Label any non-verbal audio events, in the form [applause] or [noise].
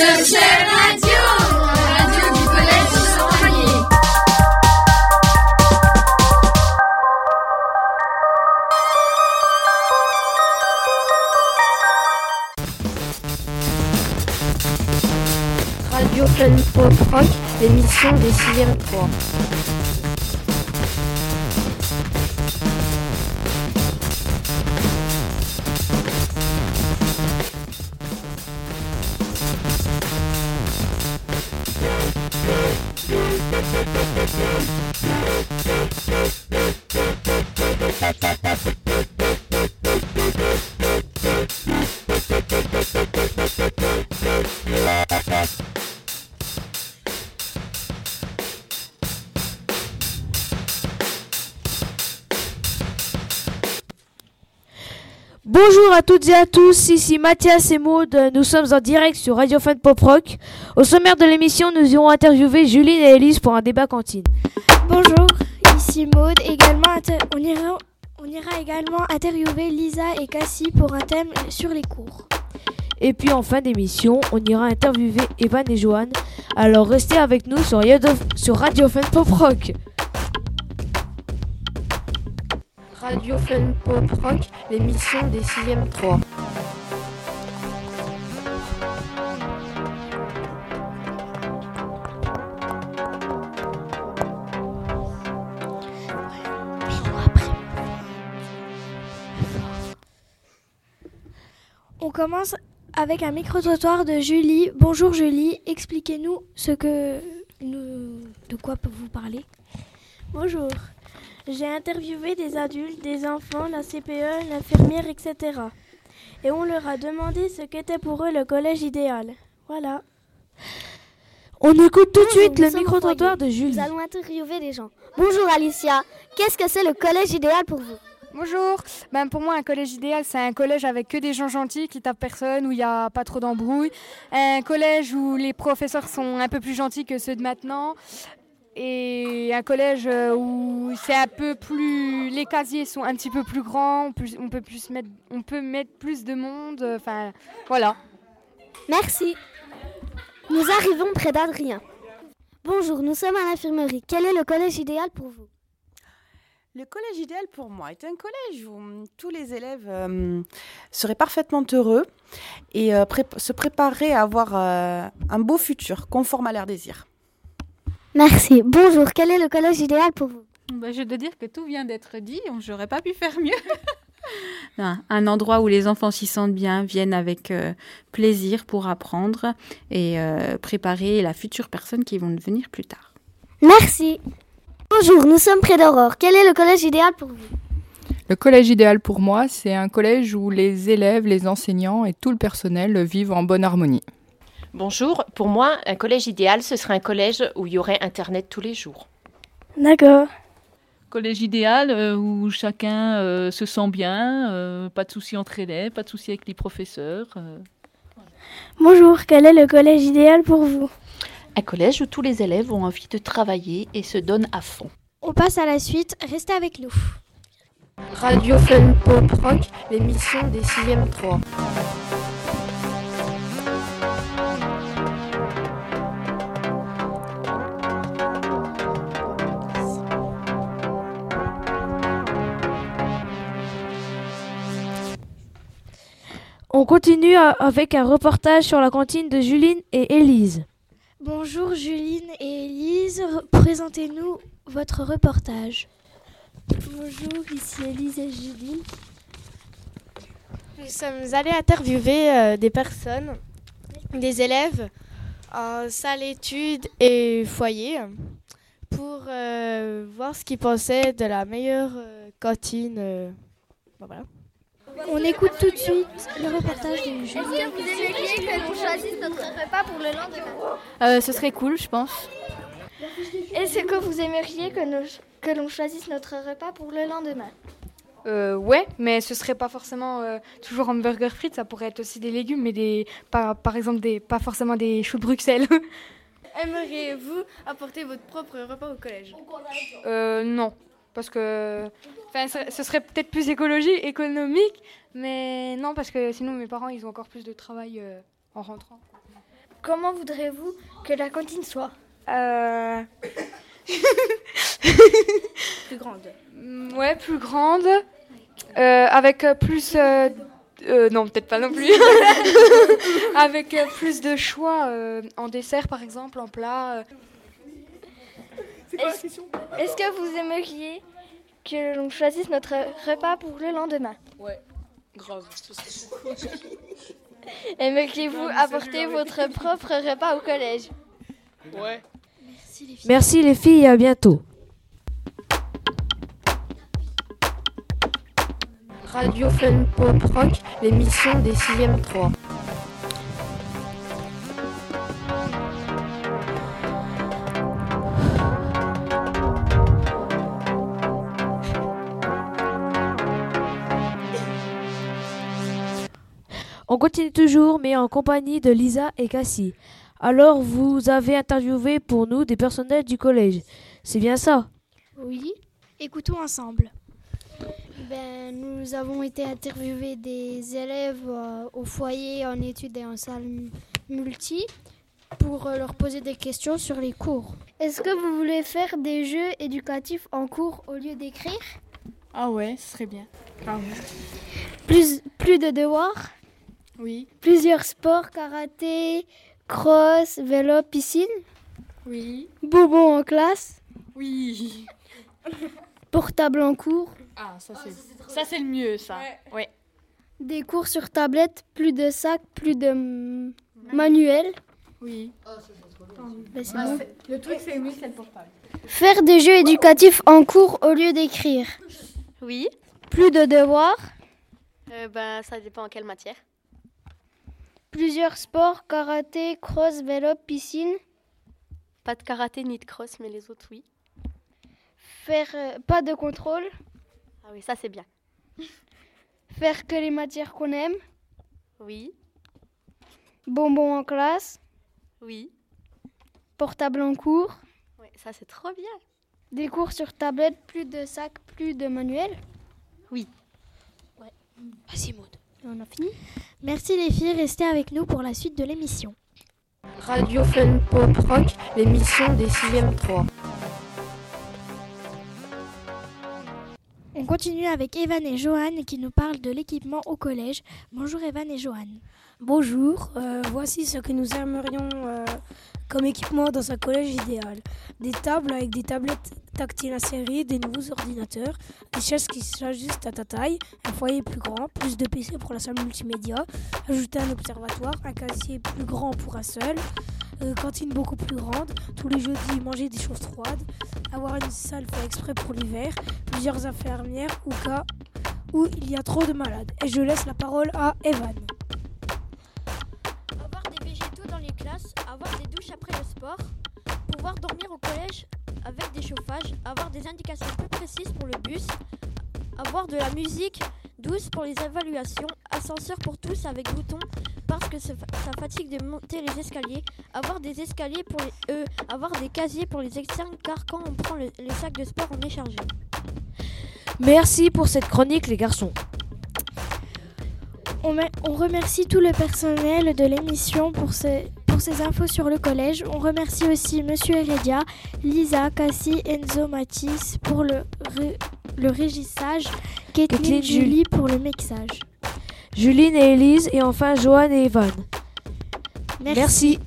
Radio, radio du collège. Radio Pop Rock, l'émission des 6e 3. Thank you. Bonjour à toutes et à tous, ici Mathias et Maud, nous sommes en direct sur Radio Fun Pop Rock. Au sommaire de l'émission, nous irons interviewer Juline et Elise pour un débat cantine. Bonjour, ici Maude. Également, on, ira, on ira également interviewer Lisa et Cassie pour un thème sur les cours. Et puis en fin d'émission, on ira interviewer Evan et Johan. Alors restez avec nous sur Radio, sur Radio Fun Pop Rock. Radio Fun Pop Rock, l'émission des 6e 3. On commence avec un micro-trottoir de Julie. Bonjour Julie, expliquez-nous ce que nous, de quoi vous parlez. Bonjour. J'ai interviewé des adultes, des enfants, la CPE, l'infirmière, etc. Et on leur a demandé ce qu'était pour eux le collège idéal. Voilà. On écoute tout de Bonjour, suite nous le micro-trottoir de Nous Julie. allons interviewer des gens. Bonjour Alicia, qu'est-ce que c'est le collège idéal pour vous? Bonjour. Ben pour moi, un collège idéal, c'est un collège avec que des gens gentils qui tapent personne, où il n'y a pas trop d'embrouilles. Un collège où les professeurs sont un peu plus gentils que ceux de maintenant. Et un collège euh, où c'est un peu plus. Les casiers sont un petit peu plus grands, on peut, on peut, plus mettre, on peut mettre plus de monde. euh, Enfin, voilà. Merci. Nous arrivons près d'Adrien. Bonjour, nous sommes à l'infirmerie. Quel est le collège idéal pour vous? Le collège idéal pour moi est un collège où hum, tous les élèves euh, seraient parfaitement heureux et euh, pré- se prépareraient à avoir euh, un beau futur conforme à leurs désirs. Merci. Bonjour, quel est le collège idéal pour vous? Bah, je dois dire que tout vient d'être dit, on- j'aurais pas pu faire mieux. [laughs] un, un endroit où les enfants s'y sentent bien, viennent avec euh, plaisir pour apprendre et euh, préparer la future personne qui vont devenir plus tard. Merci. Bonjour, nous sommes près d'Aurore. Quel est le collège idéal pour vous? Le collège idéal pour moi, c'est un collège où les élèves, les enseignants et tout le personnel vivent en bonne harmonie. Bonjour, pour moi, un collège idéal, ce serait un collège où il y aurait Internet tous les jours. D'accord. Collège idéal euh, où chacun euh, se sent bien, euh, pas de soucis entre élèves, pas de soucis avec les professeurs. euh. Bonjour, quel est le collège idéal pour vous? Un collège où tous les élèves ont envie de travailler et se donnent à fond. On passe à la suite, restez avec nous. Radio Fun Pop Rock, l'émission des 6e 3. On continue avec un reportage sur la cantine de Juline et Élise. Bonjour Juline et Elise, Re- présentez-nous votre reportage. Bonjour, ici Elise et Juline. Nous sommes allés interviewer euh, des personnes, des élèves en salle études et foyer pour euh, voir ce qu'ils pensaient de la meilleure euh, cantine. euh, ben voilà. On écoute tout de suite le reportage de Juline. Est-ce que vous aimeriez que l'on choisisse notre repas pour le lendemain? Euh, ce serait cool, je pense. Est-ce que vous aimeriez que, l'on choisisse notre repas pour le lendemain? Euh, ouais, mais ce serait pas forcément euh, toujours hamburger frites, ça pourrait être aussi des légumes, mais des, pas, par exemple des, pas forcément des choux de Bruxelles. [laughs] Aimeriez-vous apporter votre propre repas au collège? Euh, non, parce que enfin, ce ce serait peut-être plus écologique, économique, mais non, parce que sinon mes parents ils ont encore plus de travail euh, en rentrant. comment voudrez-vous que la cantine soit? Euh... Plus grande. Mm, Ouais, plus grande, euh, avec plus... euh, euh, non, peut-être pas non plus. [laughs] avec euh, plus de choix euh, en dessert, par exemple, en plat. euh. Est-ce est-ce que vous aimeriez que l'on choisisse notre repas pour le lendemain Ouais, grave. [laughs] Aimeriez-vous Non, mais apporter votre propre repas au collège? Ouais. Merci les filles et à bientôt. Radio Fun Pop Rock, l'émission des 6e 3. On continue toujours, mais en compagnie de Lisa et Cassie. Alors, vous avez interviewé pour nous des personnels du collège. C'est bien ça? Oui, écoutons ensemble. Ben, nous avons été interviewer des élèves euh, au foyer en études et en salle mu- multi pour euh, leur poser des questions sur les cours. Est-ce que vous voulez faire des jeux éducatifs en cours au lieu d'écrire? Ah ouais, ce serait bien. plus, plus de devoirs? Oui. Plusieurs sports, karaté, cross, vélo, piscine Oui. Bonbons en classe Oui. [laughs] Portable en cours Ah, ça c'est ça c'est le mieux ça. Ouais. Des cours sur tablette, plus de sacs, plus de mm, manuels Oui. Ben, c'est bon. Le truc c'est oui, c'est le portable. Faire des jeux éducatifs en cours au lieu d'écrire Oui. Plus de devoirs Euh, ben, ça dépend en quelle matière. Plusieurs sports, karaté, cross, vélo, piscine. Pas de karaté ni de cross, mais les autres, oui. Faire euh, pas de contrôle. Ah oui, ça c'est bien. Faire que les matières qu'on aime. Oui, Bonbons en classe. oui. Portable en cours. Ouais, ça c'est trop bien. Des cours sur tablette, plus de sacs, plus de manuels. Oui. Vas-y, Maud. On a fini Merci les filles, restez avec nous pour la suite de l'émission. Radio Fun Pop Rock, l'émission des 6e 3. Continue avec Evan et Johan qui nous parlent de l'équipement au collège. Bonjour Evan et Johan. Bonjour, euh, voici ce que nous aimerions euh, comme équipement dans un collège idéal. Des tables avec des tablettes tactiles insérées, des nouveaux ordinateurs, des chaises qui s'ajustent à ta taille, un foyer plus grand, plus de PC pour la salle multimédia, ajouter un observatoire, un casier plus grand pour un seul, euh, cantine beaucoup plus grande, tous les jeudis manger des choses froides, avoir une salle fait exprès pour l'hiver, plusieurs infirmières au cas où il y a trop de malades. Et je laisse la parole à Evan. Avoir des végétaux dans les classes, avoir des douches après le sport, pouvoir dormir au collège avec des chauffages, avoir des indications plus précises pour le bus, avoir de la musique douce pour les évaluations, ascenseur pour tous avec bouton parce que ça fatigue de monter les escaliers, avoir des escaliers pour les euh, avoir des casiers pour les externes car quand on prend le- les sacs de sport on est chargé. Merci pour cette chronique, les garçons. On, me- on remercie tout le personnel de l'émission pour, ces- pour ces infos sur le collège. On remercie aussi Monsieur Heredia, Lisa, Cassie, Enzo, Mathis pour le, ré- le régissage, Kathleen, Julie pour le mixage. Juline et Elise et enfin Johan et Evan. Merci. Merci.